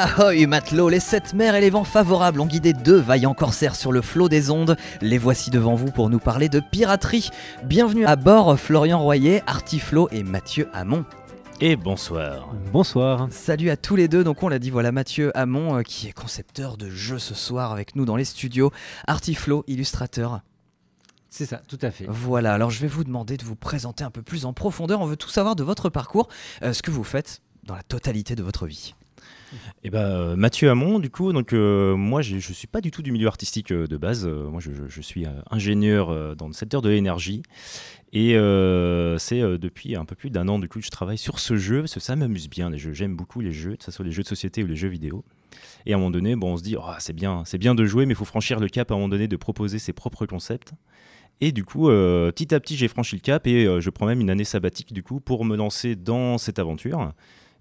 Ahoy matelot, les sept mers et les vents favorables ont guidé deux vaillants corsaires sur le flot des ondes. Les voici devant vous pour nous parler de piraterie. Bienvenue à bord Florian Royer, Artiflo et Mathieu Hamon. Et bonsoir. Bonsoir. Salut à tous les deux. Donc on l'a dit, voilà Mathieu Hamon euh, qui est concepteur de jeux ce soir avec nous dans les studios. Artiflo, illustrateur. C'est ça, tout à fait. Voilà, alors je vais vous demander de vous présenter un peu plus en profondeur. On veut tout savoir de votre parcours, euh, ce que vous faites dans la totalité de votre vie. Et ben euh, Mathieu Hamon, du coup, donc euh, moi je ne suis pas du tout du milieu artistique euh, de base. Moi je, suis ingénieur dans le secteur de l'énergie. Et c'est depuis un peu plus d'un an du coup que je travaille sur ce jeu parce que ça m'amuse bien les jeux. J'aime beaucoup les jeux, que ce soit les jeux de société ou les jeux vidéo. Et à un moment donné, bon, on se dit oh, c'est bien, c'est bien de jouer, mais il faut franchir le cap à un moment donné de proposer ses propres concepts. Et du coup, petit à petit, j'ai franchi le cap et je prends même une année sabbatique du coup pour me lancer dans cette aventure.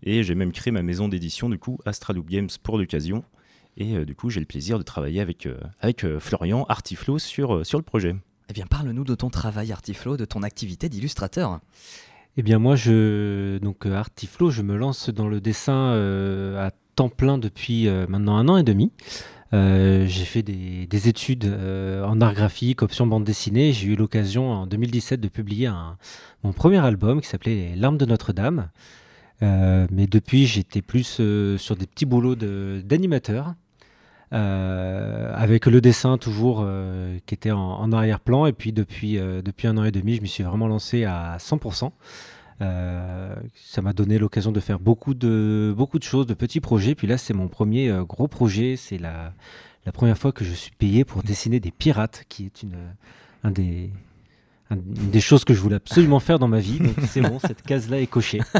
Et j'ai même créé ma maison d'édition, du coup, Astraloop Games pour l'occasion. Et euh, du coup, j'ai le plaisir de travailler avec, euh, avec euh, Florian Artiflo sur, euh, sur le projet. Eh bien, parle-nous de ton travail Artiflo, de ton activité d'illustrateur. Eh bien moi, je donc Artiflo, je me lance dans le dessin euh, à temps plein depuis euh, maintenant un an et demi. Euh, j'ai fait des, des études euh, en art graphique, option bande dessinée. J'ai eu l'occasion en 2017 de publier un- mon premier album qui s'appelait Les Larmes de Notre-Dame. Euh, mais depuis, j'étais plus euh, sur des petits boulots d'animateur. euh, avec le dessin toujours qui était en, arrière-plan et puis depuis, depuis un an et demi je m'y suis vraiment lancé à 100%. Euh, ça m'a donné l'occasion de faire beaucoup de, beaucoup de choses, de petits projets. Puis là, c'est mon premier gros projet. C'est la, la première fois que je suis payé pour dessiner des pirates, qui est une, un des, un- une des choses que je voulais absolument faire dans ma vie. Donc c'est bon, cette case-là est cochée.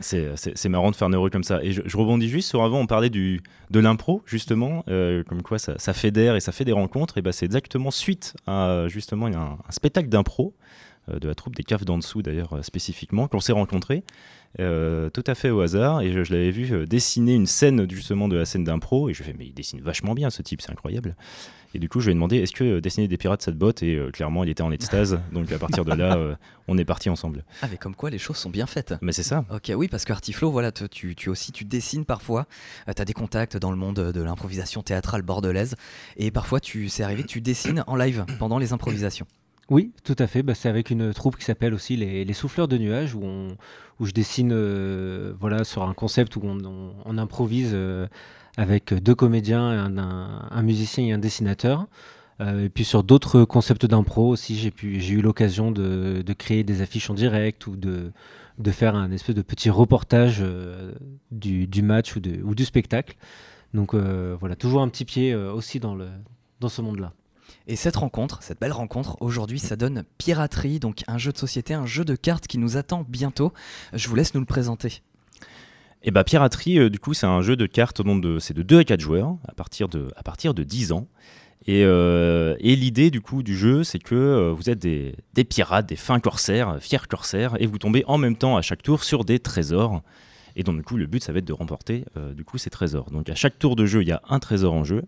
C'est, marrant de faire heureux comme ça. Et je, rebondis juste sur avant, on parlait du, de l'impro, justement, euh, comme quoi ça, ça fédère et ça fait des rencontres. Et ben c'est exactement suite à justement un, un spectacle d'impro, de la troupe des caves d'en dessous d'ailleurs euh, spécifiquement, qu'on s'est rencontrés euh, tout à fait au hasard. Et je, je l'avais vu euh, dessiner une scène justement de la scène d'impro. Et je fais, mais il dessine vachement bien ce type, c'est incroyable. Et du coup, je lui ai demandé, est-ce que euh, dessiner des pirates ça te botte? Et euh, clairement, il était en extase. Donc à partir de là, euh, on est parti ensemble. Ah, mais comme quoi les choses sont bien faites. Mais c'est ça. Ok, oui, parce que Artiflo, voilà, te- tu, tu aussi, tu dessines parfois. tu as des contacts dans le monde de l'improvisation théâtrale bordelaise. Et parfois, tu, c'est arrivé tu dessines en live pendant les improvisations. Oui, tout à fait. Bah, c'est avec une troupe qui s'appelle aussi les, Souffleurs de Nuages, où, je dessine euh, voilà, sur un concept où on, improvise euh, avec deux comédiens, un, musicien et un dessinateur. Euh, et puis sur d'autres concepts d'impro aussi, j'ai eu l'occasion de, créer des affiches en direct ou de, faire un espèce de petit reportage du, match ou, du spectacle. Donc voilà, toujours un petit pied aussi dans ce monde-là. Et cette rencontre, cette belle rencontre, aujourd'hui, ça donne Piraterie, donc un jeu de société, un jeu de cartes qui nous attend bientôt. Je vous laisse nous le présenter. Et bah Piraterie, euh, du coup, c'est un jeu de cartes au de, c'est de 2 à 4 joueurs à partir de, à partir de 10 ans. Et, euh, et l'idée du coup du jeu, c'est que euh, vous êtes des, des pirates, des fins corsaires, fiers corsaires, et vous tombez en même temps à chaque tour sur des trésors. Et donc du coup, le but, ça va être de remporter du coup ces trésors. Donc à chaque tour de jeu, il y a un trésor en jeu.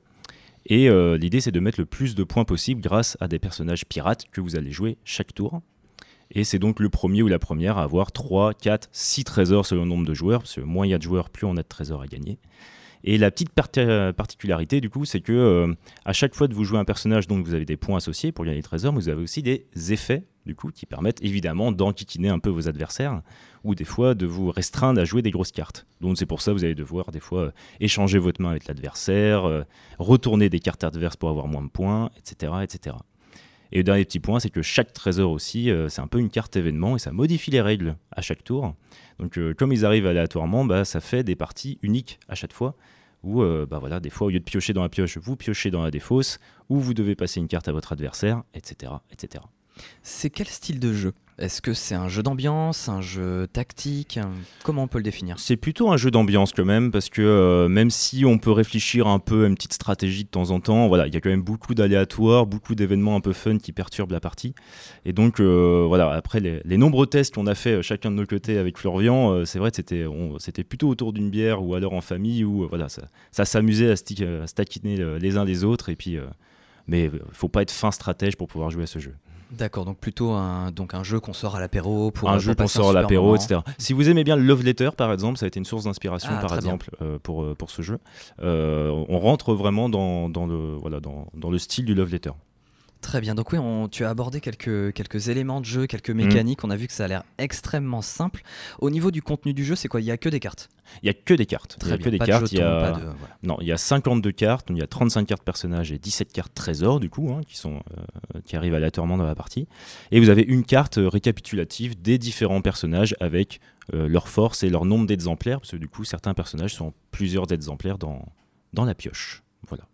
Et euh, l'idée, c'est de mettre le plus de points possible grâce à des personnages pirates que vous allez jouer chaque tour. Et c'est donc le premier ou la première à avoir 3, 4, 6 trésors selon le nombre de joueurs, parce que moins il y a de joueurs, plus on a de trésors à gagner. Et la petite euh, particularité, du coup, c'est que euh, à chaque fois que vous jouez un personnage dont vous avez des points associés pour gagner les trésors, vous avez aussi des effets, du coup, qui permettent évidemment d'enquiquiner un peu vos adversaires, ou des fois de vous restreindre à jouer des grosses cartes. Donc c'est pour ça que vous allez devoir des fois euh, échanger votre main avec l'adversaire, euh, retourner des cartes adverses pour avoir moins de points, etc. etc. Et le dernier petit point, c'est que chaque trésor aussi, euh, c'est un peu une carte événement et ça modifie les règles à chaque tour. Donc, comme ils arrivent aléatoirement, bah, ça fait des parties uniques à chaque fois. Où, bah, voilà, des fois, au lieu de piocher dans la pioche, vous piochez dans la défausse, ou vous devez passer une carte à votre adversaire, etc. etc. C'est quel style de jeu? Est-ce que c'est un jeu d'ambiance, un jeu tactique? Comment on peut le définir? C'est plutôt un jeu d'ambiance quand même, parce que euh, même si on peut réfléchir un peu à une petite stratégie de temps en temps, voilà, il y a quand même beaucoup d'aléatoires, beaucoup d'événements un peu fun qui perturbent la partie. Et donc, euh, voilà, après les, nombreux tests qu'on a fait euh, chacun de nos côtés avec Florian, c'est vrai que c'était, c'était plutôt autour d'une bière ou alors en famille où voilà, ça, ça s'amusait à, à les uns les autres. Et puis, mais il faut pas être fin stratège pour pouvoir jouer à ce jeu. D'accord, donc plutôt un, donc un jeu qu'on sort à l'apéro pour un pour jeu qu'on sort à l'apéro, etc. Si vous aimez bien le Love Letter, par exemple, ça a été une source d'inspiration, Ah, par exemple, euh, pour, euh, pour ce jeu. Euh, on rentre vraiment dans, dans le, voilà, dans, dans le style du Love Letter. Très bien, donc oui, on- tu as abordé quelques, quelques éléments de jeu, quelques Mm. mécaniques, on a vu que ça a l'air extrêmement simple. Au niveau du contenu du jeu, c'est quoi? Il y a que des cartes. Il y a que des cartes. il y Très a bien, que des pas cartes. de il y a... de... voilà. Non, il y a 52 cartes, il y a 35 cartes personnages et 17 cartes trésors, du coup, hein, qui, sont, euh, qui arrivent aléatoirement dans la partie. Et vous avez une carte euh, récapitulative des différents personnages avec euh, leur force et leur nombre d'exemplaires, parce que du coup, certains personnages sont plusieurs exemplaires dans, dans la pioche. Voilà.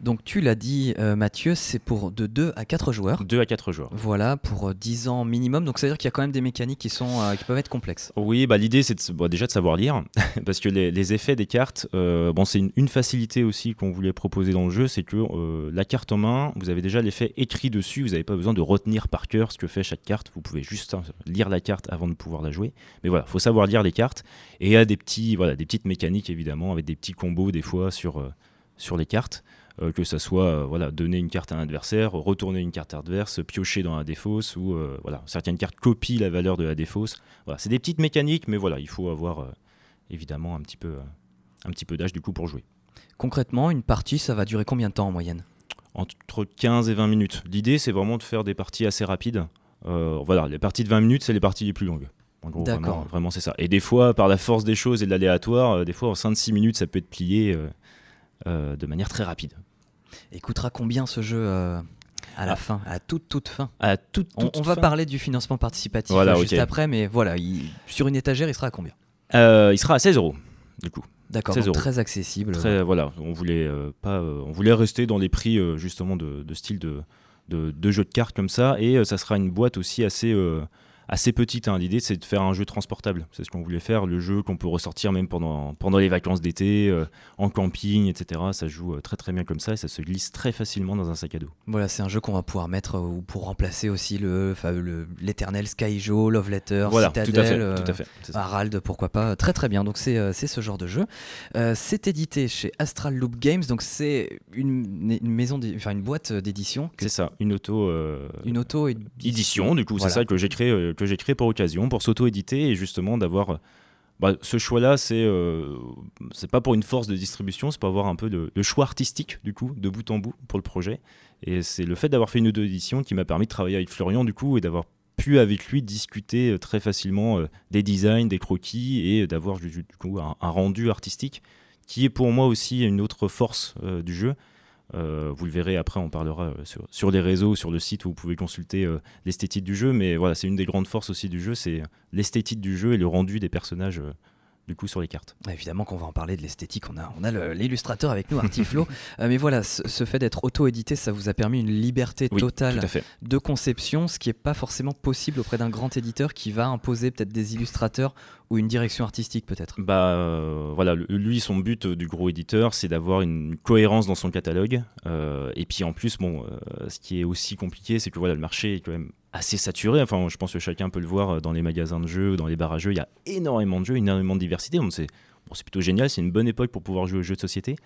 Donc tu l'as dit, euh, Mathieu, c'est pour de 2 à 4 joueurs. 2 à 4 joueurs. Voilà, pour euh, 10 ans minimum. Donc ça veut dire qu'il y a quand même des mécaniques qui, sont, euh, qui peuvent être complexes. Oui, bah, l'idée c'est bon, déjà de savoir lire, parce que les, les effets des cartes, euh, bon, c'est une, une facilité aussi qu'on voulait proposer dans le jeu, c'est que euh, la carte en main, vous avez déjà l'effet écrit dessus, vous n'avez pas besoin de retenir par cœur ce que fait chaque carte, vous pouvez juste hein, lire la carte avant de pouvoir la jouer. Mais voilà, faut savoir lire les cartes, et il y a des, petits, voilà, des petites mécaniques évidemment, avec des petits combos des fois sur, euh, sur les cartes. Euh, que ça soit euh, voilà, donner une carte à un adversaire, retourner une carte adverse, piocher dans la défausse, ou euh, voilà, certaines cartes copient la valeur de la défausse. Voilà, c'est des petites mécaniques, mais voilà, il faut avoir évidemment un petit peu, un petit peu d'âge du coup pour jouer. Concrètement, une partie, ça va durer combien de temps en moyenne? Entre 15 et 20 minutes. L'idée, c'est vraiment de faire des parties assez rapides. Voilà, les parties de 20 minutes, c'est les parties les plus longues. D'accord. Vraiment, vraiment, c'est ça. Et des fois, par la force des choses et de l'aléatoire, des fois en 5-6 minutes, ça peut être plié de manière très rapide. Et coûtera combien ce jeu euh, à la Ah. fin, à toute toute fin À toute, On, toute on va fin. parler du financement participatif Voilà, euh, juste après, mais voilà, il- sur une étagère, il sera à combien? Euh, il sera à 16 euros, du coup. D'accord, 16 donc euros. très accessible. Très, voilà, on voulait euh, pas, euh, on voulait rester dans les prix euh, justement de, de style de, de, de jeu de cartes comme ça, et euh, ça sera une boîte aussi assez, euh, assez petite. hein. L'idée, c'est de faire un jeu transportable. C'est ce qu'on voulait faire, le jeu qu'on peut ressortir même pendant, pendant les vacances d'été, euh, en camping, etc. Ça joue euh, très très bien comme ça, et ça se glisse très facilement dans un sac à dos. Voilà, c'est un jeu qu'on va pouvoir mettre euh, ou pour remplacer aussi le l'éternel Sky Joe, Love Letter, voilà, Citadel, tout à fait, euh, tout à fait. Harald, pourquoi pas. Très très bien, donc c'est ce genre de jeu. C'est édité chez Astral Loop Games, donc c'est une, une maison, enfin une boîte d'édition, C'est ça, une auto. une auto édition, du coup, Voilà. c'est ça que j'ai créé, que j'ai créé pour occasion, pour s'auto-éditer et justement d'avoir. bah, ce choix-là, c'est euh, c'est pas pour une force de distribution, c'est pour avoir un peu de, choix artistique, du coup, de bout en bout pour le projet. Et c'est le fait d'avoir fait une auto-édition qui m'a permis de travailler avec Florian, du coup, et d'avoir pu avec lui discuter euh, très facilement euh, des designs, des croquis et d'avoir du, du coup un, un rendu artistique qui est pour moi aussi une autre force euh, du jeu. Euh, vous le verrez après, on parlera euh, sur, les réseaux, sur le site où vous pouvez consulter euh, l'esthétique du jeu. Mais voilà, c'est une des grandes forces aussi du jeu, c'est l'esthétique du jeu et le rendu des personnages du coup sur les cartes. Évidemment qu'on va en parler de l'esthétique, on a, on a le- l'illustrateur avec nous, Artiflo. Euh, mais voilà, ce, ce fait d'être auto-édité, ça vous a permis une liberté totale de conception, ce qui n'est pas forcément possible auprès d'un grand éditeur qui va imposer peut-être des illustrateurs ou une direction artistique peut-être. Bah euh, voilà, lui son but euh, du gros éditeur, c'est d'avoir une cohérence dans son catalogue. Et puis en plus, bon, ce qui est aussi compliqué, c'est que voilà, le marché est quand même assez saturé. Enfin, je pense que chacun peut le voir euh, dans les magasins de jeux, dans les bars à jeux. Il y a énormément de jeux, énormément de diversité. Donc c'est bon, plutôt génial. C'est une bonne époque pour pouvoir jouer aux jeux de société.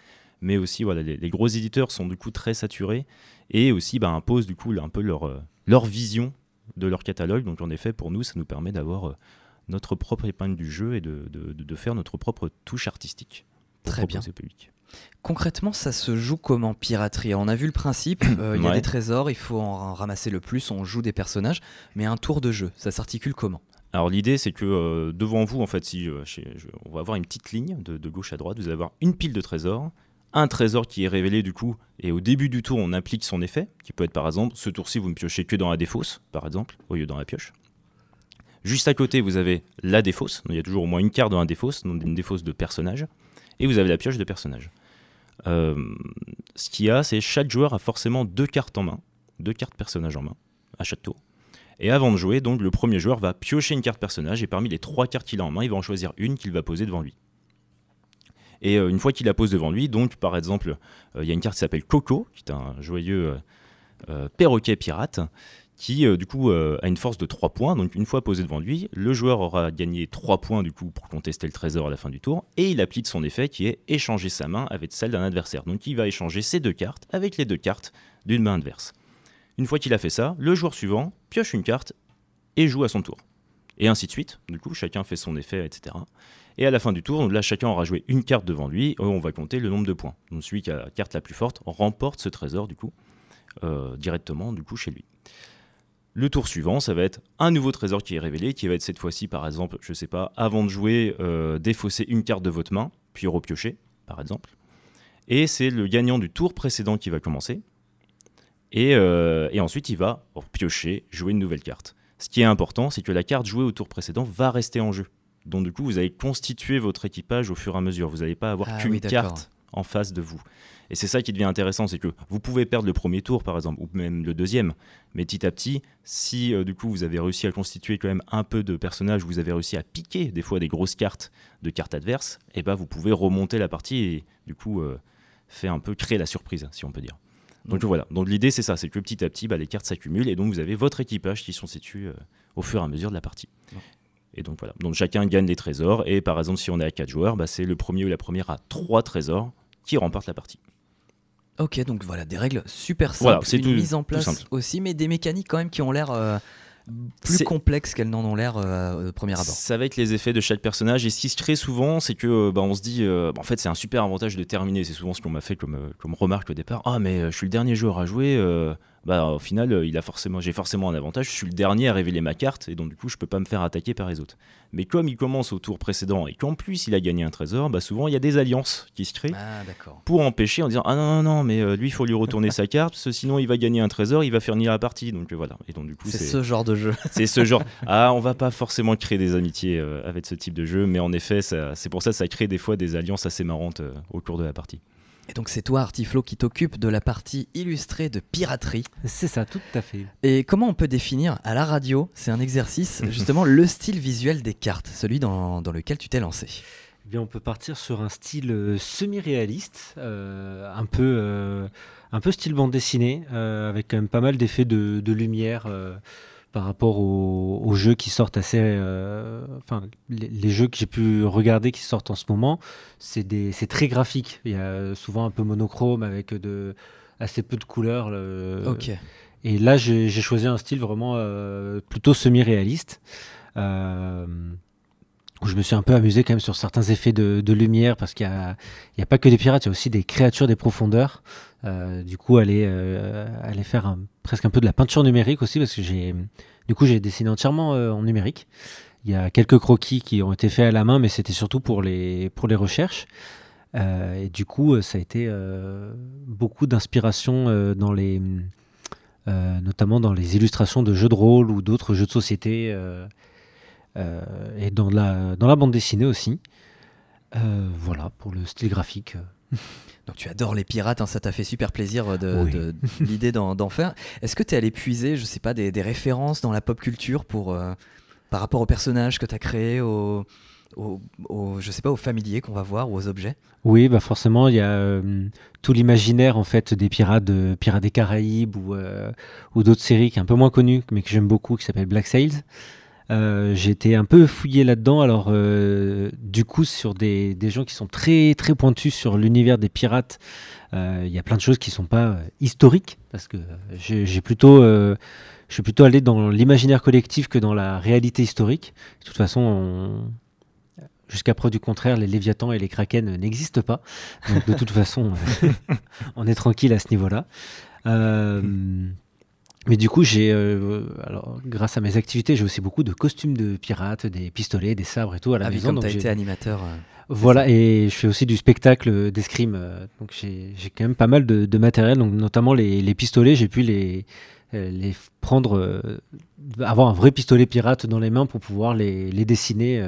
Mais aussi, voilà, les, les gros éditeurs sont du coup très saturés et aussi bah, imposent du coup un peu leur, euh, leur vision de leur catalogue. Donc en effet, pour nous, ça nous permet d'avoir euh, notre propre épingle du jeu et de, de- de- de faire notre propre touche artistique. pour Très bien. au public. Concrètement, ça se joue comme en piraterie. On a vu le principe, euh, il y a Ouais. des trésors, il faut en ramasser le plus, on joue des personnages, mais un tour de jeu, ça s'articule comment? Alors l'idée c'est que euh, devant vous en fait si euh, je- on va avoir une petite ligne de, de gauche à droite, vous allez avoir une pile de trésors, un trésor qui est révélé du coup et au début du tour on applique son effet qui peut être par exemple ce tour-ci vous ne piochez que dans la défausse par exemple au lieu dans la pioche. Juste à côté vous avez la défausse, il y a toujours au moins une carte dans la défausse, donc une défausse de personnage et vous avez la pioche de personnage. Euh, ce qu'il y a c'est chaque joueur a forcément deux cartes en main, deux cartes personnages en main à chaque tour. Et avant de jouer, donc le premier joueur va piocher une carte personnage et parmi les trois cartes qu'il a en main, il va en choisir une qu'il va poser devant lui. Et euh, une fois qu'il la pose devant lui, par exemple, euh, il y a une carte qui s'appelle Coco, qui est un joyeux perroquet pirate, qui euh, du coup euh, a une force de 3 points. Donc une fois posé devant lui, le joueur aura gagné 3 points du coup pour contester le trésor à la fin du tour, et il applique son effet qui est échanger sa main avec celle d'un adversaire. Donc il va échanger ses deux cartes avec les deux cartes d'une main adverse. Une fois qu'il a fait ça, le joueur suivant pioche une carte et joue à son tour. Et ainsi de suite. Du coup, chacun fait son effet, etc. Et à la fin du tour, là, chacun aura joué une carte devant lui. On va compter le nombre de points. Donc celui qui a la carte la plus forte remporte ce trésor, du coup, euh, directement, du coup, chez lui. Le tour suivant, ça va être un nouveau trésor qui est révélé, qui va être cette fois-ci, par exemple, je sais pas, avant de jouer, euh, défausser une carte de votre main, puis repiocher, par exemple. Et c'est le gagnant du tour précédent qui va commencer. Et, euh, et ensuite, il va piocher, jouer une nouvelle carte. Ce qui est important, c'est que la carte jouée au tour précédent va rester en jeu. Donc du coup, vous allez constituer votre équipage au fur et à mesure. Vous n'allez pas avoir Ah qu'une oui, carte en face de vous. Et c'est ça qui devient intéressant, c'est que vous pouvez perdre le premier tour, par exemple, ou même le deuxième, mais petit à petit, si euh, du coup vous avez réussi à constituer quand même un peu de personnages, vous avez réussi à piquer des fois des grosses cartes de cartes adverses, et ben vous pouvez remonter la partie et du coup euh, faire un peu créer la surprise, si on peut dire. Donc voilà. Donc l'idée c'est ça, c'est que petit à petit, bah, les cartes s'accumulent et donc vous avez votre équipage qui sont situés euh, au fur et à mesure de la partie. Et donc voilà. Donc chacun gagne des trésors et par exemple si on est à 4 joueurs, bah, c'est le premier ou la première à 3 trésors qui remporte la partie. Ok, donc voilà, des règles super simples, Voilà, c'est une tout- mise en place simple. aussi, mais des mécaniques quand même qui ont l'air euh, plus complexes qu'elles n'en ont l'air euh, au premier abord. Ça va être les effets de chaque personnage. Et ce qui se crée souvent, c'est que euh, bah, on se dit, euh, bah, en fait, c'est un super avantage de terminer. C'est souvent ce qu'on m'a fait comme, comme remarque au départ. Ah, mais je suis le dernier joueur à jouer. Bah, au final, euh, il a forcément, j'ai forcément un avantage. Je suis le dernier à révéler ma carte, et donc du coup, je peux pas me faire attaquer par les autres. Mais comme il commence au tour précédent et qu'en plus il a gagné un trésor, bah, souvent il y a des alliances qui se créent Ah, pour empêcher en disant ah non non non mais euh, lui il faut lui retourner sa carte parce que sinon il va gagner un trésor il va faire nier la partie donc euh, voilà et donc du coup C'est ce genre de jeu. c'est ce genre. Ah, on va pas forcément créer des amitiés euh, avec ce type de jeu, mais en effet, c'est pour ça que ça crée des fois des alliances assez marrantes au cours de la partie. Et donc c'est toi, Artiflo, qui t'occupe de la partie illustrée de piraterie. C'est ça, tout à fait. Et comment on peut définir à la radio, c'est un exercice, justement, le style visuel des cartes, celui dans, dans lequel tu t'es lancé? Eh bien, on peut partir sur un style euh, semi-réaliste, euh, un, peu, euh, un peu style bande dessinée, euh, avec quand même pas mal d'effets de, de lumière par rapport aux, aux jeux qui sortent assez. euh, Enfin, les, les jeux que j'ai pu regarder qui sortent en ce moment, c'est très graphique. Il y a souvent un peu monochrome avec de, assez peu de couleurs. le- et là, j'ai j'ai choisi un style vraiment euh, plutôt semi-réaliste. euh, où je me suis un peu amusé quand même sur certains effets de, lumière parce qu'il n'y a, pas que des pirates, il y a aussi des créatures des profondeurs. Euh, du coup, aller, euh, faire presque un peu de la peinture numérique aussi parce que j'ai, du coup, j'ai dessiné entièrement euh, en numérique. Il y a quelques croquis qui ont été faits à la main, mais c'était surtout pour les, recherches. Et du coup, ça a été beaucoup d'inspiration dans les, notamment dans les illustrations de jeux de rôle ou d'autres jeux de société, et dans la, dans la bande dessinée aussi. Euh, voilà, pour le style graphique. Donc tu adores les pirates, hein, ça t'a fait super plaisir euh, de, Oui. de- l'idée d'en, d'en faire. Est-ce que tu es allé puiser, je sais pas, des, des références dans la pop culture pour, euh, par rapport aux personnages que tu as créés, aux, aux, aux- je sais pas, aux familiers qu'on va voir ou aux objets? Oui, bah forcément, il y a euh, tout l'imaginaire en fait des pirates, de Pirates des Caraïbes ou, euh, ou d'autres séries qui est un peu moins connues, mais que j'aime beaucoup, qui s'appelle Black Sails. Euh, été un peu fouillé là-dedans, alors euh, du coup sur des, gens qui sont très très pointus sur l'univers des pirates, euh, il y a plein de choses qui sont pas euh, historiques parce que j'ai plutôt je suis plutôt allé dans l'imaginaire collectif que dans la réalité historique. De toute façon, on- jusqu'à preuve du contraire, les Léviathans et les Kraken n'existent pas. Donc de toute façon, on est tranquille à ce niveau-là. Euh, mais du coup, j'ai, euh, alors, grâce à mes activités, j'ai aussi beaucoup de costumes de pirates, des pistolets, des sabres et tout à la Ah maison. donc tu as été animateur. euh, voilà, et je fais aussi du spectacle d'escrime. euh, donc j'ai quand même pas mal de, de matériel, donc notamment les, les pistolets, j'ai pu les, prendre, avoir un vrai pistolet pirate dans les mains pour pouvoir les, les dessiner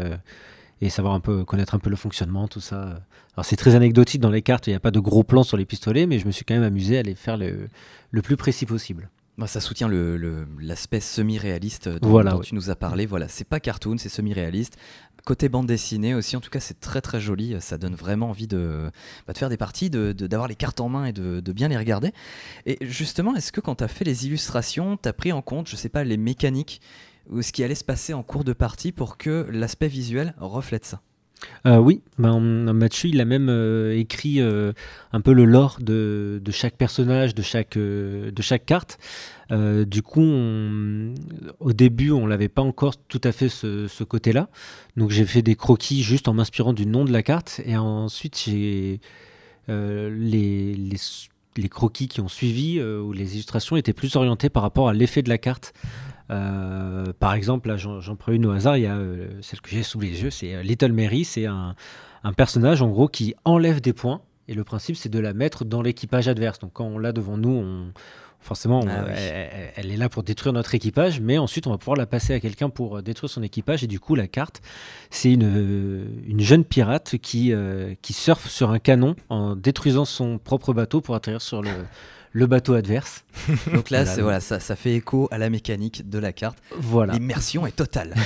et savoir un peu, connaître un peu le fonctionnement, tout ça. Alors c'est très anecdotique dans les cartes, il n'y a pas de gros plans sur les pistolets, mais je me suis quand même amusé à les faire le, le plus précis possible. Bah, ça soutient le- le- l'aspect semi-réaliste dont, Voilà, dont oui. tu nous as parlé. Voilà, c'est pas cartoon, c'est semi-réaliste. Côté bande dessinée aussi, en tout cas, c'est très très joli. Ça donne vraiment envie de, bah, de faire des parties, de- de- d'avoir les cartes en main et de, de bien les regarder. Et justement, est-ce que quand tu as fait les illustrations, tu as pris en compte, je sais pas, les mécaniques ou ce qui allait se passer en cours de partie pour que l'aspect visuel reflète ça? Oui, ben, Mathieu, il a même écrit un peu le lore de, chaque personnage, de chaque, de chaque carte. du coup, au début, on l'avait pas encore tout à fait ce, côté-là. Donc, j'ai fait des croquis juste en m'inspirant du nom de la carte. Et ensuite, les, les, les, croquis qui ont suivi ou les illustrations étaient plus orientés par rapport à l'effet de la carte. Euh, par exemple, là, j'en prends une au hasard, il y a euh, celle que j'ai sous les yeux, c'est euh, Little Mary, c'est un, personnage en gros qui enlève des points. Et le principe, c'est de la mettre dans l'équipage adverse. Donc quand on l'a devant nous, on, forcément, ah elle, est là pour détruire notre équipage, mais ensuite, on va pouvoir la passer à quelqu'un pour détruire son équipage. Et du coup, la carte, c'est une, une jeune pirate qui, qui surfe sur un canon en détruisant son propre bateau pour atterrir sur le le bateau adverse. Donc là, c'est, voilà, ça, ça fait écho à la mécanique de la carte. Voilà. L'immersion est totale.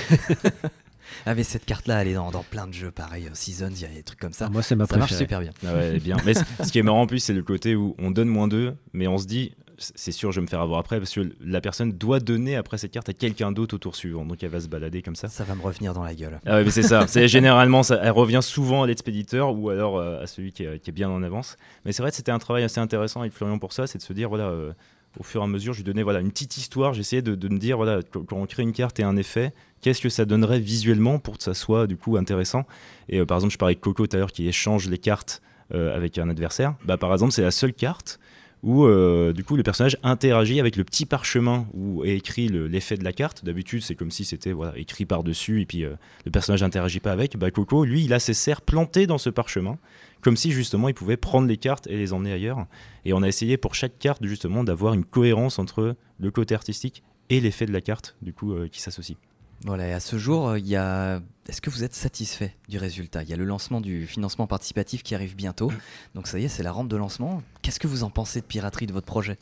Ah mais cette carte là elle est dans, plein de jeux pareil euh, Seasons il y a des trucs comme ça ah, moi c'est ma ça marche super bien ah ouais, bien mais ce qui est marrant en plus c'est le côté où on donne moins 2 mais on se dit c'est sûr, je vais me faire avoir après parce que la personne doit donner après cette carte à quelqu'un d'autre au tour suivant. Donc elle va se balader comme ça. Ça va me revenir dans la gueule. Ah mais c'est ça. C'est généralement, ça, elle revient souvent à l'expéditeur ou alors euh, à celui qui est, bien en avance. Mais c'est vrai que c'était un travail assez intéressant avec Florian pour ça, c'est de se dire voilà. Euh, au fur et à mesure, je lui donnais voilà, une petite histoire. J'essayais de, de, me dire, voilà, quand on crée une carte et un effet, qu'est-ce que ça donnerait visuellement pour que ça soit du coup intéressant? Et euh, par exemple, je parlais de Coco tout à l'heure qui échange les cartes avec un adversaire. Bah, par exemple, c'est la seule carte où euh, du coup le personnage interagit avec le petit parchemin où est écrit l'effet de la carte. D'habitude, c'est comme si c'était écrit par-dessus et puis euh, le personnage n'interagit pas avec. Bah, Coco, lui, il a ses serres plantées dans ce parchemin, comme si justement il pouvait prendre les cartes et les emmener ailleurs. Et on a essayé pour chaque carte justement d'avoir une cohérence entre le côté artistique et l'effet de la carte du coup euh, qui s'associe. Voilà, et à ce jour, euh, il y a... est-ce que vous êtes satisfait du résultat? Il y a le lancement du financement participatif qui arrive bientôt. Mm. Donc ça y est, c'est la rampe de lancement. Qu'est-ce que vous en pensez de piraterie de votre projet?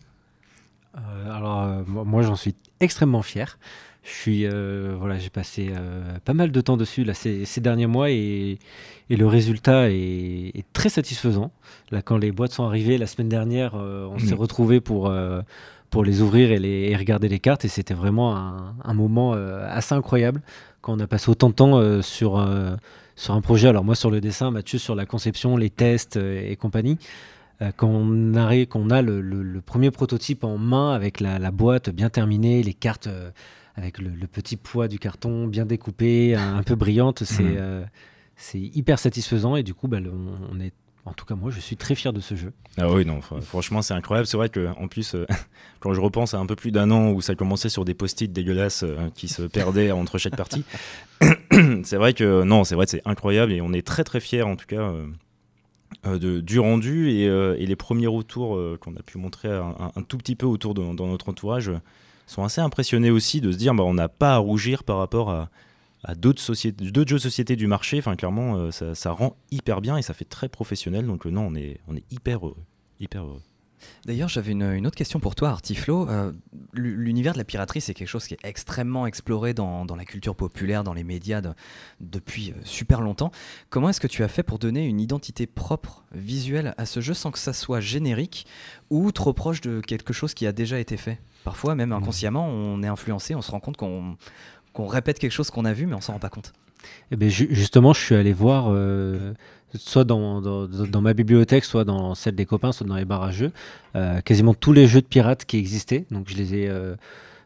Euh, Alors, euh, moi, j'en suis extrêmement fier. Je suis, voilà, j'ai passé pas mal de temps dessus là, ces, derniers mois et, le résultat est, très satisfaisant. Là, quand les boîtes sont arrivées la semaine dernière, on s'est mm. retrouvés pour pour les ouvrir et, les, regarder les cartes. Et c'était vraiment un, moment euh, assez incroyable quand on a passé autant de temps euh, sur, euh, sur un projet. Alors moi sur le dessin, Mathieu sur la conception, les tests et compagnie. quand on, a, qu'on a le, premier prototype en main avec la, boîte bien terminée, les cartes avec le, petit poids du carton bien découpé, un, peu brillante, c'est mmh. hyper satisfaisant et du coup bah, on, est en tout cas, moi, je suis très fier de ce jeu. Ah oui, non, franchement, c'est incroyable. C'est vrai qu'en plus, euh, quand je repense à un peu plus d'un an où ça commençait sur des post-it dégueulasses euh, qui se perdaient entre chaque partie, c'est vrai que non, c'est vrai que c'est incroyable et on est très très fiers en tout cas euh, de, du rendu et, les premiers retours qu'on a pu montrer un, tout petit peu autour de dans notre entourage sont assez impressionnés aussi de se dire bah, on n'a pas à rougir par rapport à à d'autres sociétés, d'autres jeux de société du marché. Enfin, clairement, euh, ça, rend hyper bien et ça fait très professionnel. Donc, euh, non, on est, on est hyper heureux. Hyper D'ailleurs, j'avais une, autre question pour toi, Artiflo. Euh, l'univers de la piraterie, c'est quelque chose qui est extrêmement exploré dans, la culture populaire, dans les médias depuis super longtemps. Comment est-ce que tu as fait pour donner une identité propre, visuelle à ce jeu sans que ça soit générique ou trop proche de quelque chose qui a déjà été fait? Parfois, même mmh. inconsciemment, on est influencé, on se rend compte qu'on qu'on répète quelque chose qu'on a vu, mais on s'en rend pas compte. Eh ben, justement, je suis allé voir, euh, soit dans, ma bibliothèque, soit dans celle des copains, soit dans les barres à jeux, euh, quasiment tous les jeux de pirates qui existaient. Donc je les ai. Euh,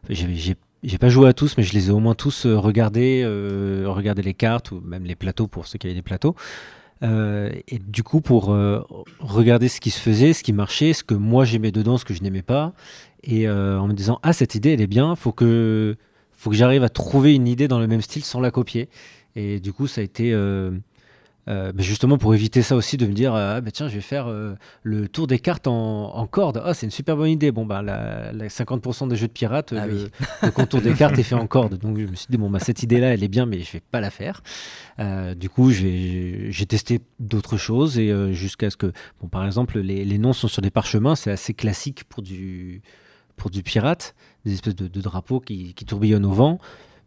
j'ai pas joué à tous, mais je les ai au moins tous regardés, regardé les cartes ou même les plateaux pour ceux qui avaient des plateaux. et du coup, pour regarder ce qui se faisait, ce qui marchait, ce que moi j'aimais dedans, ce que je n'aimais pas, et en me disant ah cette idée elle est bien, faut que faut que j'arrive à trouver une idée dans le même style sans la copier. Et du coup, ça a été euh, euh, bah, justement pour éviter ça aussi, de me dire ah bah tiens, je vais faire euh, le tour des cartes en, en corde. Ah, c'est une super bonne idée. Bon bah la, 50% des jeux de pirates, ah le, contour des cartes est fait en corde. Donc je me suis dit bon bah cette idée-là, elle est bien, mais je vais pas la faire. du coup, j'ai testé d'autres choses et jusqu'à ce que bon par exemple les, les noms sont sur des parchemins, c'est assez classique pour du pour du pirate, des espèces de, drapeaux qui, tourbillonnent au vent.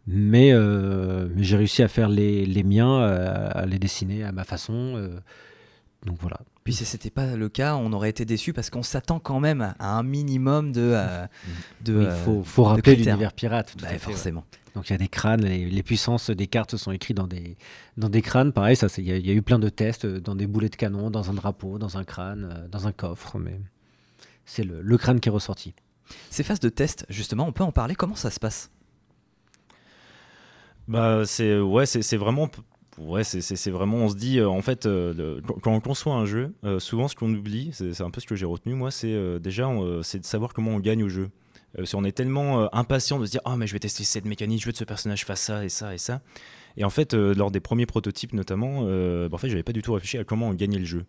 Mais, euh, mais j'ai réussi à faire les, les miens, à, les dessiner à ma façon. Euh, donc voilà. Puis si c'était pas le cas, on aurait été déçu parce qu'on s'attend quand même à un minimum de. euh, de Oui, il euh, faut, faut rappeler l'univers pirate. tout bah, à fait, ouais. forcément. Donc il y a des crânes, les, les puissances des cartes sont écrites dans des, dans des crânes. Pareil, il y, y a eu plein de tests euh, dans des boulets de canon, dans un drapeau, dans un crâne, euh, dans un coffre, mais c'est le, le crâne qui est ressorti. Ces phases de test, justement, on peut en parler. Comment ça se passe? Bah, c'est ouais, c'est vraiment. Ouais, c'est- vraiment, on se dit, euh, en fait, euh, quand, on conçoit un jeu, euh, souvent ce qu'on oublie, c'est un peu ce que j'ai retenu, moi, c'est déjà, c'est de savoir comment on gagne au jeu. Si on est tellement impatient de se dire, ah, mais je vais tester cette mécanique, je veux que ce personnage fasse ça et ça et ça. Et en fait, euh, lors des premiers prototypes notamment, euh, bah, en fait, j'avais pas du tout réfléchi à comment on gagnait le jeu.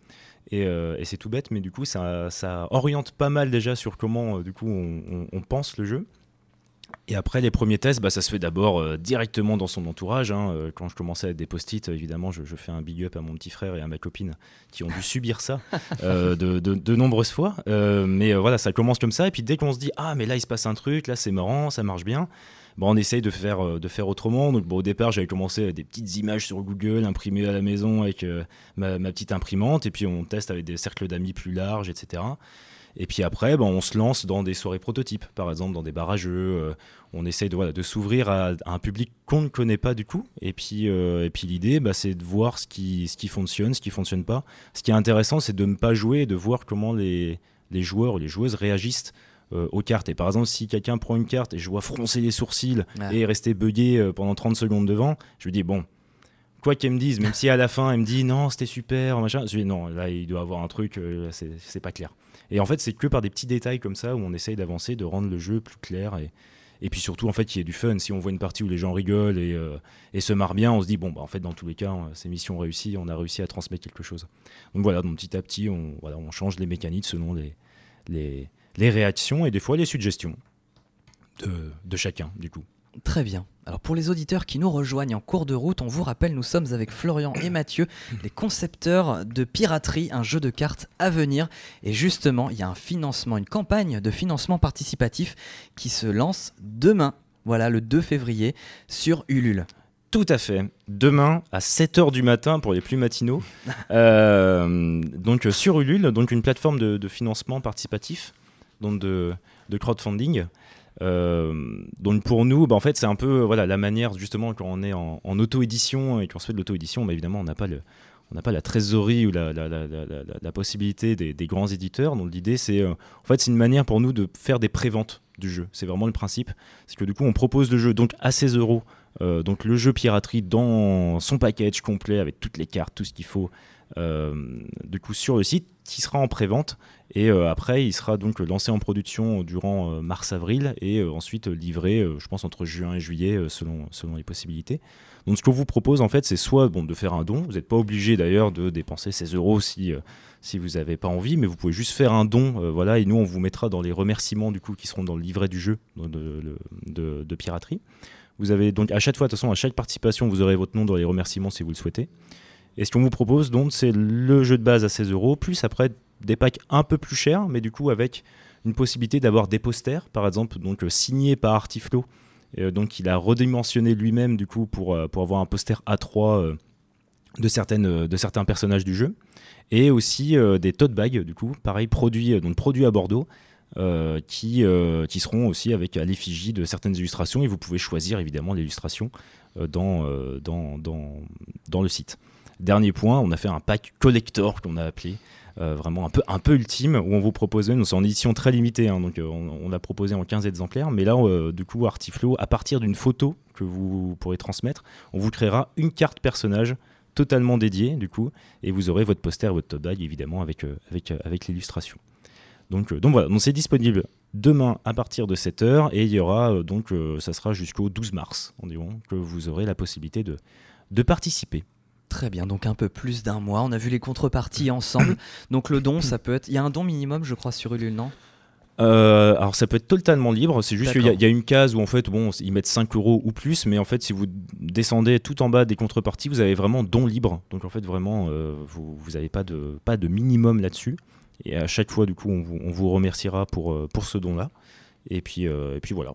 Et, euh, et c'est tout bête, mais du coup, ça, ça oriente pas mal déjà sur comment, du coup, on, on- on pense le jeu. Et après, les premiers tests, bah, ça se fait d'abord euh, directement dans son entourage. hein. Euh, Quand je commençais avec des post-it, évidemment, je, je fais un big up à mon petit frère et à ma copine qui ont dû subir ça euh, de, de- de nombreuses fois. Mais voilà, ça commence comme ça. Et puis dès qu'on se dit, ah, mais là, il se passe un truc, là, c'est marrant, ça marche bien. Bon, on essaye de faire, euh, de faire autrement. Donc, au départ, j'avais commencé avec des petites images sur Google, imprimées à la maison avec euh, ma, petite imprimante. Et puis, on teste avec des cercles d'amis plus larges, etc. Et puis après, ben, on se lance dans des soirées prototypes, par exemple, dans des jeux. euh, on essaye de, s'ouvrir à, un public qu'on ne connaît pas du coup. Et puis, et puis l'idée, bah, c'est de voir ce qui, ce qui fonctionne, ce qui fonctionne pas. Ce qui est intéressant, c'est de ne pas jouer et de voir comment les, les joueurs ou les joueuses réagissent euh, aux cartes. Et par exemple, si quelqu'un prend une carte et je vois froncer les sourcils Ouais. et rester bugué euh, pendant 30 secondes devant, je lui dis, bon, quoi qu'elle me dise, même si à la fin elle me dit non, c'était super, machin, je lui dis non, là il doit avoir un truc, euh, c'est pas clair. Et en fait, c'est que par des petits détails comme ça où on essaye d'avancer, de rendre le jeu plus clair et, et puis surtout en fait qu'il y ait du fun. Si on voit une partie où les gens rigolent et, euh, et se marrent bien, on se dit bon bah en fait dans tous les cas euh, c'est mission réussie, on a réussi à transmettre quelque chose. Donc voilà, donc petit à petit on, voilà, on change les mécaniques selon les, les, les réactions et des fois les suggestions de, de chacun du coup. Très bien. Alors pour les auditeurs qui nous rejoignent en cours de route, on vous rappelle, nous sommes avec Florian et Mathieu, les concepteurs de Piraterie, un jeu de cartes à venir. Et justement, il y a un financement, une campagne de financement participatif qui se lance demain, voilà, le 2 février, sur Ulule. Tout à fait. Demain à 7h du matin pour les plus matinaux. Euh, donc sur Ulule, donc une plateforme de, de financement participatif, donc de, de crowdfunding. Euh, donc pour nous, bah, en fait, c'est un peu voilà la manière justement quand on est en, en auto-édition et qu'on se fait de l'auto-édition, bah, évidemment, on n'a pas pas la trésorerie ou la, la- la possibilité des, des grands éditeurs. Donc l'idée, c'est euh, en fait c'est une manière pour nous de faire des préventes du jeu. C'est vraiment le principe. C'est que du coup, on propose le jeu donc à 16 euros. Euh, donc le jeu piraterie dans son package complet avec toutes les cartes, tout ce qu'il faut. Euh, du coup sur le site qui sera en pré-vente et euh, après il sera donc lancé en production durant euh, mars-avril et ensuite livré je pense entre juin et juillet selon, selon les possibilités. Donc ce qu'on vous propose en fait c'est soit bon, de faire un don, vous n'êtes pas obligé d'ailleurs de dépenser 16 euros si, si vous n'avez pas envie, mais vous pouvez juste faire un don, voilà, et nous on vous mettra dans les remerciements du coup qui seront dans le livret du jeu de- de- de piraterie. Vous avez donc à chaque fois, de toute façon, à chaque participation, vous aurez votre nom dans les remerciements si vous le souhaitez. Et ce qu'on vous propose, donc, c'est le jeu de base à 16 euros, plus après des packs un peu plus chers, mais du coup avec une possibilité d'avoir des posters, par exemple, donc euh, signés par Artiflo. Euh, donc, il a redimensionné lui-même du coup pour, euh, pour avoir un poster A3 euh, de, certaines, de certains personnages du jeu. Et aussi des tote bags, du coup, pareil, produits, donc produits à Bordeaux, qui, qui seront aussi avec à l'effigie de certaines illustrations. Et vous pouvez choisir évidemment l'illustration dans, dans, dans, dans le site. Dernier point, on a fait un pack collector qu'on a appelé. euh, vraiment un peu, un peu ultime où on vous propose, nous c'est en édition très limitée, hein, donc euh, on, on l'a proposé en 15 exemplaires, mais là euh, du coup Artiflow, à partir d'une photo que vous pourrez transmettre, on vous créera une carte personnage totalement dédiée du coup, et vous aurez votre poster, votre top bag évidemment avec, l'illustration. Donc, voilà, c'est disponible demain à partir de 7h et il y aura donc ça sera jusqu'au 12 mars environ que vous aurez la possibilité de, de participer. Très bien, donc un peu plus d'un mois. On a vu les contreparties ensemble. Donc le don, ça peut être. Il y a un don minimum, je crois, sur Ulule, non? Euh, alors ça peut être totalement libre, c'est juste qu'il y, a- y une case où en fait bon ils mettent 5 euros ou plus, mais en fait si vous descendez tout en bas des contreparties, vous avez vraiment don libre. Donc en fait vraiment euh, vous vous avez pas de pas de minimum là-dessus. Et à chaque fois du coup on vous, on vous remerciera pour euh, pour ce don là. Et puis euh, et puis voilà.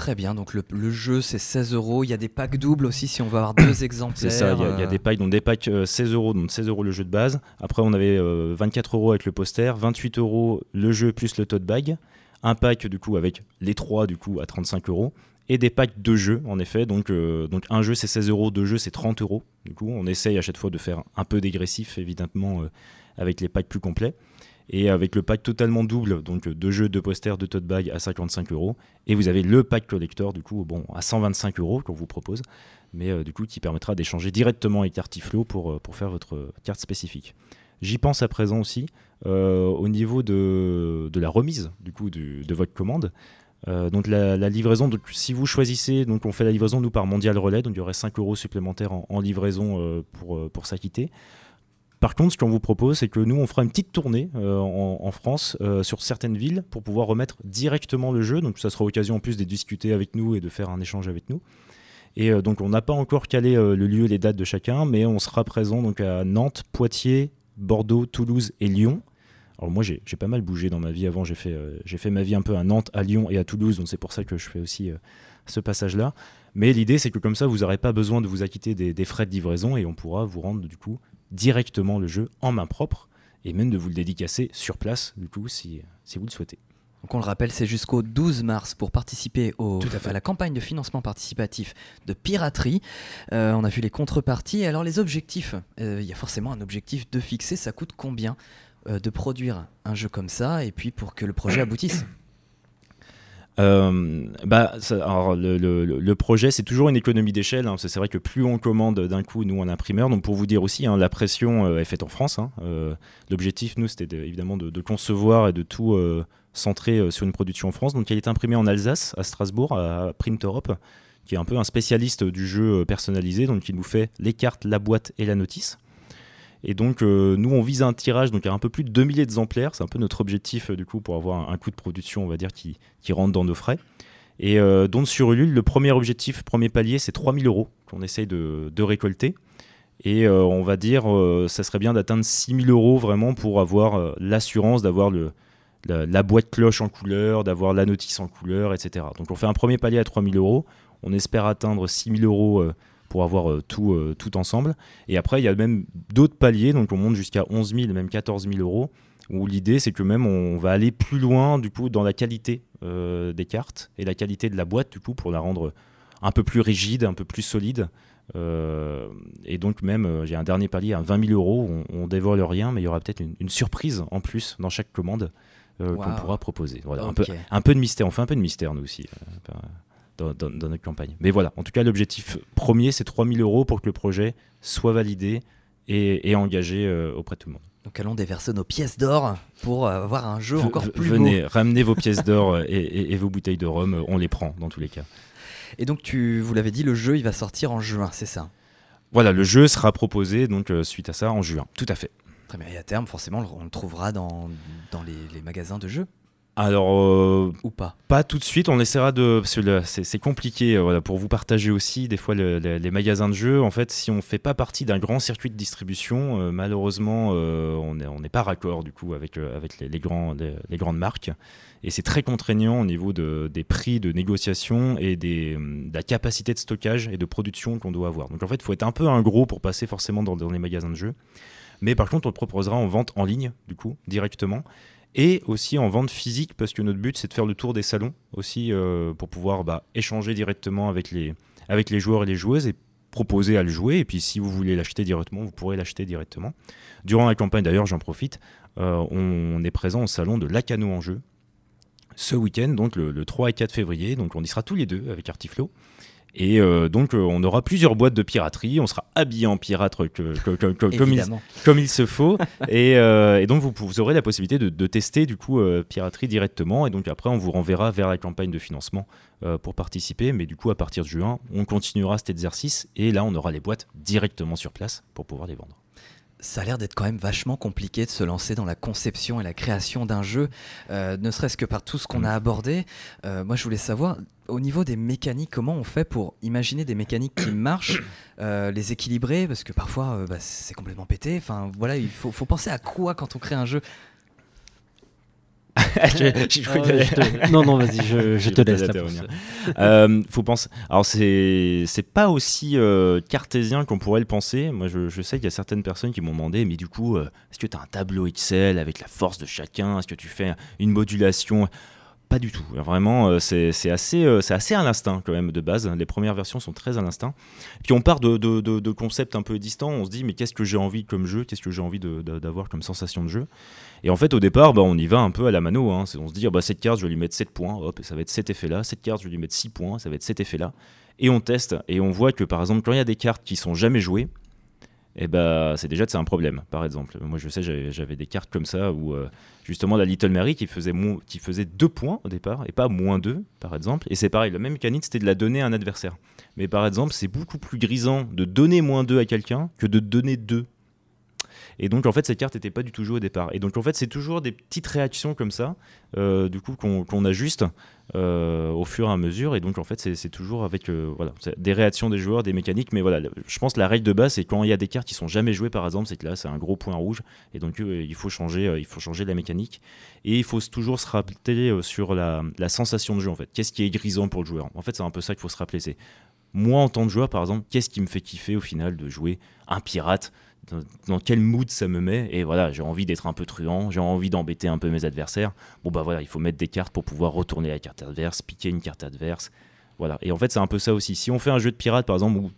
Très bien, donc le, le jeu c'est 16 euros. Il y a des packs doubles aussi si on veut avoir deux exemplaires. C'est ça, il y, a- il y a euh, des packs, donc des packs euh, 16 euros, donc 16 euros le jeu de base. Après, on avait euh, 24 euros avec le poster, 28 euros le jeu plus le tote bag. Un pack du coup avec les trois du coup à 35 euros. Et des packs de jeux en effet. Donc, euh, donc un jeu c'est 16 euros, deux jeux c'est 30 euros. Du coup, on essaye à chaque fois de faire un peu dégressif évidemment euh, avec les packs plus complets. Et avec le pack totalement double, donc deux jeux, deux posters, deux tote bag à 55 euros. Et vous avez le pack collector du coup bon à 125 euros qu'on vous propose mais euh, du coup qui permettra d'échanger directement avec Artiflow pour, euh, pour faire votre carte spécifique. J'y pense à présent aussi euh, au niveau de, de la remise du coup de votre commande. Donc la, livraison, donc si vous choisissez, donc on fait la livraison nous par Mondial Relais, donc il y aurait 5 euros supplémentaires en, livraison pour, pour s'acquitter. Par contre, ce qu'on vous propose, c'est que nous, on fera une petite tournée euh, en, France euh, sur certaines villes pour pouvoir remettre directement le jeu. Donc, ça sera l'occasion en plus de discuter avec nous et de faire un échange avec nous. Et euh, donc, on n'a pas encore calé le lieu et les dates de chacun, mais on sera présent donc à Nantes, Poitiers, Bordeaux, Toulouse et Lyon. Alors moi, j'ai pas mal bougé dans ma vie avant. J'ai fait, fait ma vie un peu à Nantes, à Lyon et à Toulouse, donc c'est pour ça que je fais aussi ce passage-là. Mais l'idée, c'est que comme ça, vous n'aurez pas besoin de vous acquitter des frais de livraison et on pourra vous rendre du coup directement le jeu en main propre et même de vous le dédicacer sur place, du coup, si, si vous le souhaitez. Donc on le rappelle, c'est jusqu'au 12 mars pour participer au, Tout à fait. la campagne de financement participatif de piraterie. Euh, on a vu les contreparties. Alors les objectifs, euh, il y a forcément un objectif de fixer. Ça coûte combien euh, de produire un jeu comme ça et puis pour que le projet aboutisse Euh, bah, alors, le, le- projet, c'est toujours une économie d'échelle. hein, c'est vrai que plus on commande d'un coup, nous, en imprimeur. Donc, pour vous dire aussi, hein, la pression euh, est faite en France. hein, euh, L'objectif, nous, c'était de- évidemment de, concevoir et de tout centrer sur une production en France. Donc, elle est imprimée en Alsace, à Strasbourg, à Print Europe, qui est un peu un spécialiste du jeu personnalisé. Donc, il nous fait les cartes, la boîte et la notice. Et donc, euh, nous, on vise un tirage donc à un peu plus de 2 milliers d'exemplaires. C'est un peu notre objectif, euh, du coup, pour avoir un, un coût de production, on va dire, qui, qui rentre dans nos frais. Et euh, donc, sur Ulule, le premier objectif, premier palier, c'est 3000 euros qu'on essaye de, récolter. Et on va dire, ça serait bien d'atteindre 6000 euros vraiment pour avoir l'assurance d'avoir le, la, la boîte cloche en couleur, d'avoir la notice en couleur, etc. Donc, on fait un premier palier à 3000 euros. On espère atteindre 6000 euros pour avoir euh, tout, euh, tout ensemble. Et après, il y a même d'autres paliers, donc on monte jusqu'à 11 000, même 14 000 euros, où l'idée c'est que même on va aller plus loin du coup dans la qualité euh, des cartes et la qualité de la boîte du coup pour la rendre un peu plus rigide, un peu plus solide. Euh, et donc même, j'ai un dernier palier à 20 000 euros, on, on dévoile rien, mais il y aura peut-être une, une surprise en plus dans chaque commande euh, qu'on pourra proposer. Voilà, un, peu, un peu de mystère, on fait un peu de mystère nous aussi. Dans, dans- dans notre campagne. Mais voilà, en tout cas, l'objectif premier, c'est 3000 euros pour que le projet soit validé et, et engagé euh, auprès de tout le monde. Donc allons déverser nos pièces d'or pour euh, avoir un jeu V- encore plus Venez, ramenez vos pièces d'or euh, et, et- et vos bouteilles de rhum, on les prend dans tous les cas. Et donc tu, vous l'avez dit, le jeu il va sortir en juin, c'est ça? Voilà, le jeu sera proposé donc euh, suite à ça en juin, tout à fait. Très bien. Et à terme, forcément, on le trouvera dans, dans les, les magasins de jeux Alors, euh, ou pas pas tout de suite, on essaiera de. Parce que là, c'est compliqué euh, voilà, pour vous partager aussi, des fois, le- le- les magasins de jeux. En fait, si on ne fait pas partie d'un grand circuit de distribution, euh, malheureusement, on n'est on pas raccord du coup avec, avec les, les grands, les, les grandes marques. Et c'est très contraignant au niveau de- des prix de négociation et des, de la capacité de stockage et de production qu'on doit avoir. Donc en fait, il faut être un peu un gros pour passer forcément dans, dans les magasins de jeux. Mais par contre, on le proposera en vente en ligne, du coup, directement et aussi en vente physique parce que notre but c'est de faire le tour des salons aussi euh, pour pouvoir bah, échanger directement avec les, avec les joueurs et les joueuses et proposer à le jouer. Et puis si vous voulez l'acheter directement vous pourrez l'acheter directement. Durant la campagne d'ailleurs j'en profite euh, on est présent au salon de Lacano en jeu ce week-end donc le, le 3 et 4 février. Donc on y sera tous les deux avec Artiflo et euh, donc euh, on aura plusieurs boîtes de piraterie, on sera habillé en pirate que- que- que- que- comme, il, Évidemment. comme il se faut. et, euh, et donc, vous, vous aurez la possibilité de, de tester du coup piraterie directement. Et donc, après, on vous renverra vers la campagne de financement pour participer. Mais du coup, à partir de juin, on continuera cet exercice. Et là, on aura les boîtes directement sur place pour pouvoir les vendre. Ça a l'air d'être quand même vachement compliqué de se lancer dans la conception et la création d'un jeu, euh, ne serait-ce que par tout ce qu'on a abordé. Euh, moi, je voulais savoir, au niveau des mécaniques, comment on fait pour imaginer des mécaniques qui marchent, euh, les équilibrer, parce que parfois, bah, c'est complètement pété. Enfin, voilà, il faut, faut penser à quoi quand on crée un jeu? Non, non, vas-y, je, te laisse. euh, faut penser. Alors, c'est c'est pas aussi euh, cartésien qu'on pourrait le penser. Moi, je, sais qu'il y a certaines personnes qui m'ont demandé, mais du coup, euh, est-ce que tu as un tableau Excel avec la force de chacun? Est-ce que tu fais une modulation? Pas du tout. Vraiment, euh, c'est assez, euh, assez à l'instinct quand même de base. Les premières versions sont très à l'instinct. Puis on part de, de, concepts un peu distants. On se dit mais qu'est-ce que j'ai envie comme jeu? Qu'est-ce que j'ai envie d'avoir comme sensation de jeu? Et en fait au départ, bah, on y va un peu à la mano. Hein. On se dit ah, bah, cette carte je vais lui mettre 7 points. Hop, ça va être cet effet-là. Cette carte je vais lui mettre 6 points. Ça va être cet effet-là. Et on teste et on voit que par exemple quand il y a des cartes qui sont jamais jouées, et eh bah, c'est déjà c'est un problème, par exemple. Moi, je sais, j'avais des cartes comme ça où euh, justement la Little Mary qui faisait, qui faisait deux points au départ et pas moins deux, par exemple. Et c'est pareil, la même mécanique, c'était de la donner à un adversaire. Mais par exemple, c'est beaucoup plus grisant de donner moins deux à quelqu'un que de donner deux et donc, en fait, cette carte n'était pas du tout jouée au départ. Et donc, en fait, c'est toujours des petites réactions comme ça, euh, du coup, qu'on ajuste euh, au fur et à mesure. Et donc, en fait, c'est toujours avec euh, des réactions des joueurs, des mécaniques. Mais voilà, je pense que la règle de base, c'est quand il y a des cartes qui sont jamais jouées, par exemple, c'est que là, c'est un gros point rouge. Et donc, il, faut changer, il faut changer la mécanique. Et il faut toujours se rappeler sur la, la sensation de jeu, en fait. Qu'est-ce qui est grisant pour le joueur? En fait, c'est un peu ça qu'il faut se rappeler. C'est moi, en tant que joueur, par exemple, qu'est-ce qui me fait kiffer au final de jouer un pirate? Dans, quel mood ça me met. Et voilà, j'ai envie d'être un peu truand, j'ai envie d'embêter un peu mes adversaires. Bon, bah voilà, il faut mettre des cartes pour pouvoir retourner la carte adverse, piquer une carte adverse. Voilà. Et en fait, c'est un peu ça aussi. Si on fait un jeu de pirate, par exemple, où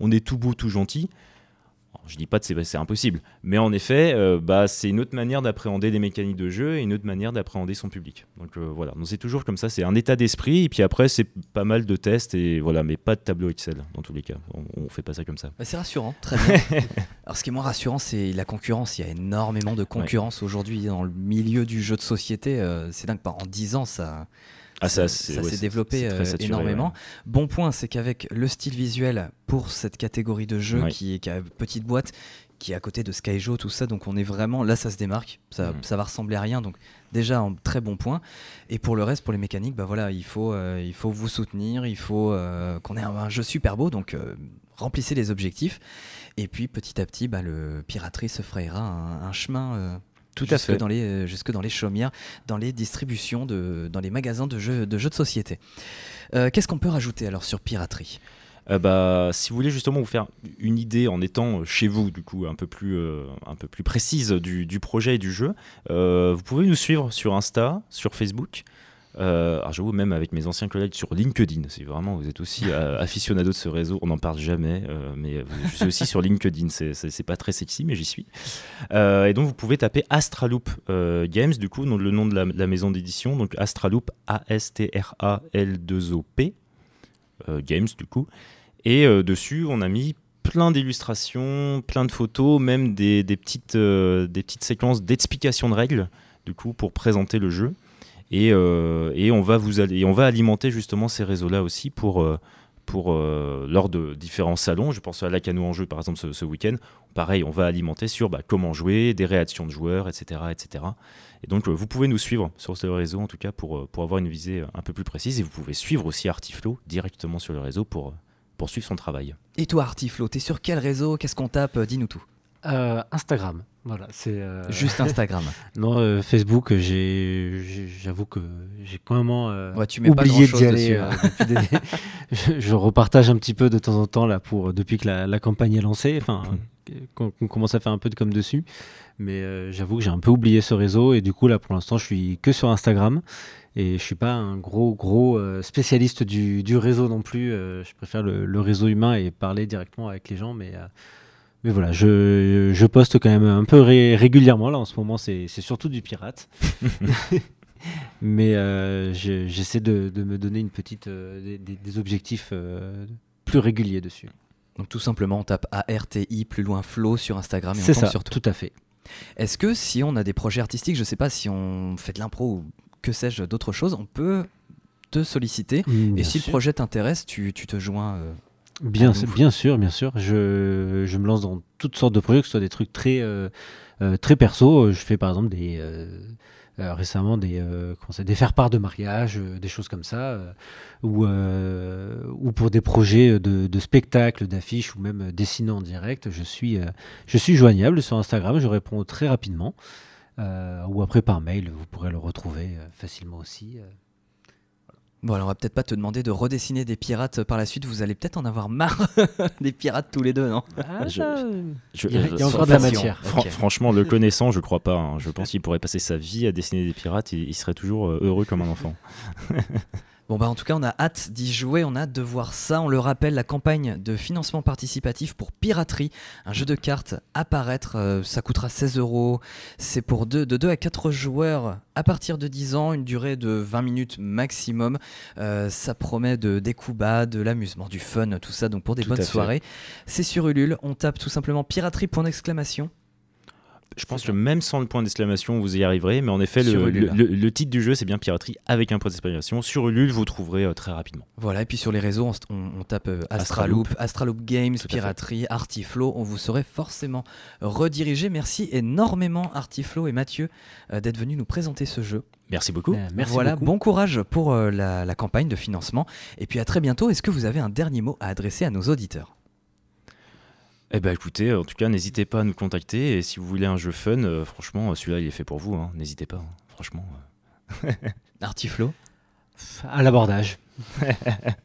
on est tout beau, tout gentil, je dis pas que c'est impossible, mais en effet, euh, bah, c'est une autre manière d'appréhender des mécaniques de jeu et une autre manière d'appréhender son public. Donc euh, voilà, c'est toujours comme ça, c'est un état d'esprit, et puis après, c'est pas mal de tests, et voilà, mais pas de tableau Excel dans tous les cas. On, on fait pas ça comme ça. Bah, c'est rassurant, très bien. Alors ce qui est moins rassurant, c'est la concurrence. Il y a énormément de concurrence aujourd'hui dans le milieu du jeu de société. Euh, c'est dingue, en 10 ans, ça ah, ça, s'est développé euh, énormément. Bon point, c'est qu'avec le style visuel pour cette catégorie de jeu qui, qui a petite boîte, qui est à côté de Skyjo, tout ça, donc on est vraiment là, ça se démarque, ça, mm. ça va ressembler à rien, donc déjà un très bon point. Et pour le reste, pour les mécaniques, bah voilà, il faut, euh, il faut vous soutenir, il faut euh, qu'on ait un, jeu super beau, donc remplissez les objectifs. Et puis petit à petit, bah, le piraterie se frayera un, chemin tout jusque à fait. Dans les, euh, jusque dans les chaumières, dans les distributions, de, dans les magasins de jeux de, jeux de société. Euh, qu'est-ce qu'on peut rajouter alors sur piraterie? Euh, bah, si vous voulez justement vous faire une idée en étant chez vous, du coup, un peu plus, un peu plus précise du, du, projet et du jeu, vous pouvez nous suivre sur Insta, sur Facebook. Euh, alors j'avoue, même avec mes anciens collègues sur LinkedIn, si vraiment vous êtes aussi euh, aficionado de ce réseau, on n'en parle jamais, euh, mais je suis aussi sur LinkedIn, c'est pas très sexy, mais j'y suis. et donc vous pouvez taper Astraloop Games, du coup, le nom de la, maison d'édition, donc Astraloop, A-S-T-R-A-L-2-O-P, Games, du coup. Et dessus, on a mis plein d'illustrations, plein de photos, même des, des petites, des petites séquences d'explication de règles, du coup, pour présenter le jeu. Euh, et, on va vous on va alimenter justement ces réseaux-là aussi pour, euh, pour euh, lors de différents salons. Je pense à la canoë en jeu par exemple ce, week-end. Pareil, on va alimenter sur bah, comment jouer, des réactions de joueurs, etc. etc. Et donc vous pouvez nous suivre sur ce réseau en tout cas pour, pour avoir une visée un peu plus précise. Et vous pouvez suivre aussi Artiflow directement sur le réseau pour, pour suivre son travail. Et toi Artiflow, es sur quel réseau? Qu'est-ce qu'on tape? Dis-nous tout. Instagram. Voilà, c'est euh, juste Instagram. non, euh, Facebook, j'avoue que j'ai quand même euh, tu oublié d'y aller. je, repartage un petit peu de temps en temps là pour depuis que la, campagne est lancée, enfin qu'on commence à faire un peu de com dessus. Mais j'avoue que j'ai un peu oublié ce réseau et du coup là pour l'instant je suis que sur Instagram et je suis pas un gros gros spécialiste du, réseau non plus. je préfère le, le, réseau humain et parler directement avec les gens, mais mais voilà, je, je, poste quand même un peu régulièrement. Là, en ce moment, c'est surtout du pirate. Mais euh, j'essaie de, de, me donner une petite, euh, des, objectifs euh, plus réguliers dessus. Donc tout simplement, on tape ARTI plus loin flow sur Instagram et on ça, surtout. tout à fait. Est-ce que si on a des projets artistiques, je ne sais pas si on fait de l'impro ou que sais-je d'autres choses, on peut te solliciter mmh, et si le projet t'intéresse, tu, tu, te joins Bien, bien sûr, bien sûr. Je, je, me lance dans toutes sortes de projets, que ce soit des trucs très, euh, euh, très perso. Je fais par exemple des, euh, récemment des, des faire-part de mariage, des choses comme ça, ou, ou pour des projets de, de spectacles, d'affiches ou même dessinant en direct. Je suis, je suis joignable sur Instagram, je réponds très rapidement. Euh, ou après par mail, vous pourrez le retrouver euh, facilement aussi. Bon, alors on va peut-être pas te demander de redessiner des pirates par la suite, vous allez peut-être en avoir marre des pirates tous les deux, non? Ah, Je- ça, Je- il y a, je- il y a encore de la matière. Fran-. Franchement, le connaissant, je crois pas. hein. Je pense qu'il pourrait passer sa vie à dessiner des pirates. Il, il serait toujours euh, heureux comme un enfant. Bon bah en tout cas on a hâte d'y jouer, on a hâte de voir ça. On le rappelle, la campagne de financement participatif pour Piraterie, un jeu de cartes apparaître, euh, ça coûtera 16 euros. C'est pour deux, de 2 à 4 joueurs à partir de 10 ans, une durée de 20 minutes maximum. Euh, ça promet de, des coups bas, de l'amusement, du fun, tout ça, donc pour des Tout à bonnes soirées. C'est sur Ulule, on tape tout simplement piraterie point d'exclamation. Je pense que même sans le point d'exclamation, vous y arriverez. Mais en effet, le, Ulule. le- le- le titre du jeu, c'est bien piraterie avec un point d'exclamation. Sur Ulule, vous trouverez euh, très rapidement. Voilà, et puis sur les réseaux, on, tape euh, Astraloop, Astraloop Games. Piraterie, Artiflow. On vous serait forcément redirigé. Merci énormément, Artiflow et Mathieu, euh, d'être venus nous présenter ce jeu. Merci beaucoup. Euh, merci voilà, beaucoup. bon courage pour la, la campagne de financement. Et puis à très bientôt. Est-ce que vous avez un dernier mot à adresser à nos auditeurs? Eh ben écoutez, en tout cas, n'hésitez pas à nous contacter. Et si vous voulez un jeu fun, euh, franchement, euh, celui-là, il est fait pour vous. hein. N'hésitez pas. hein. Franchement. euh. Artiflow À l'abordage.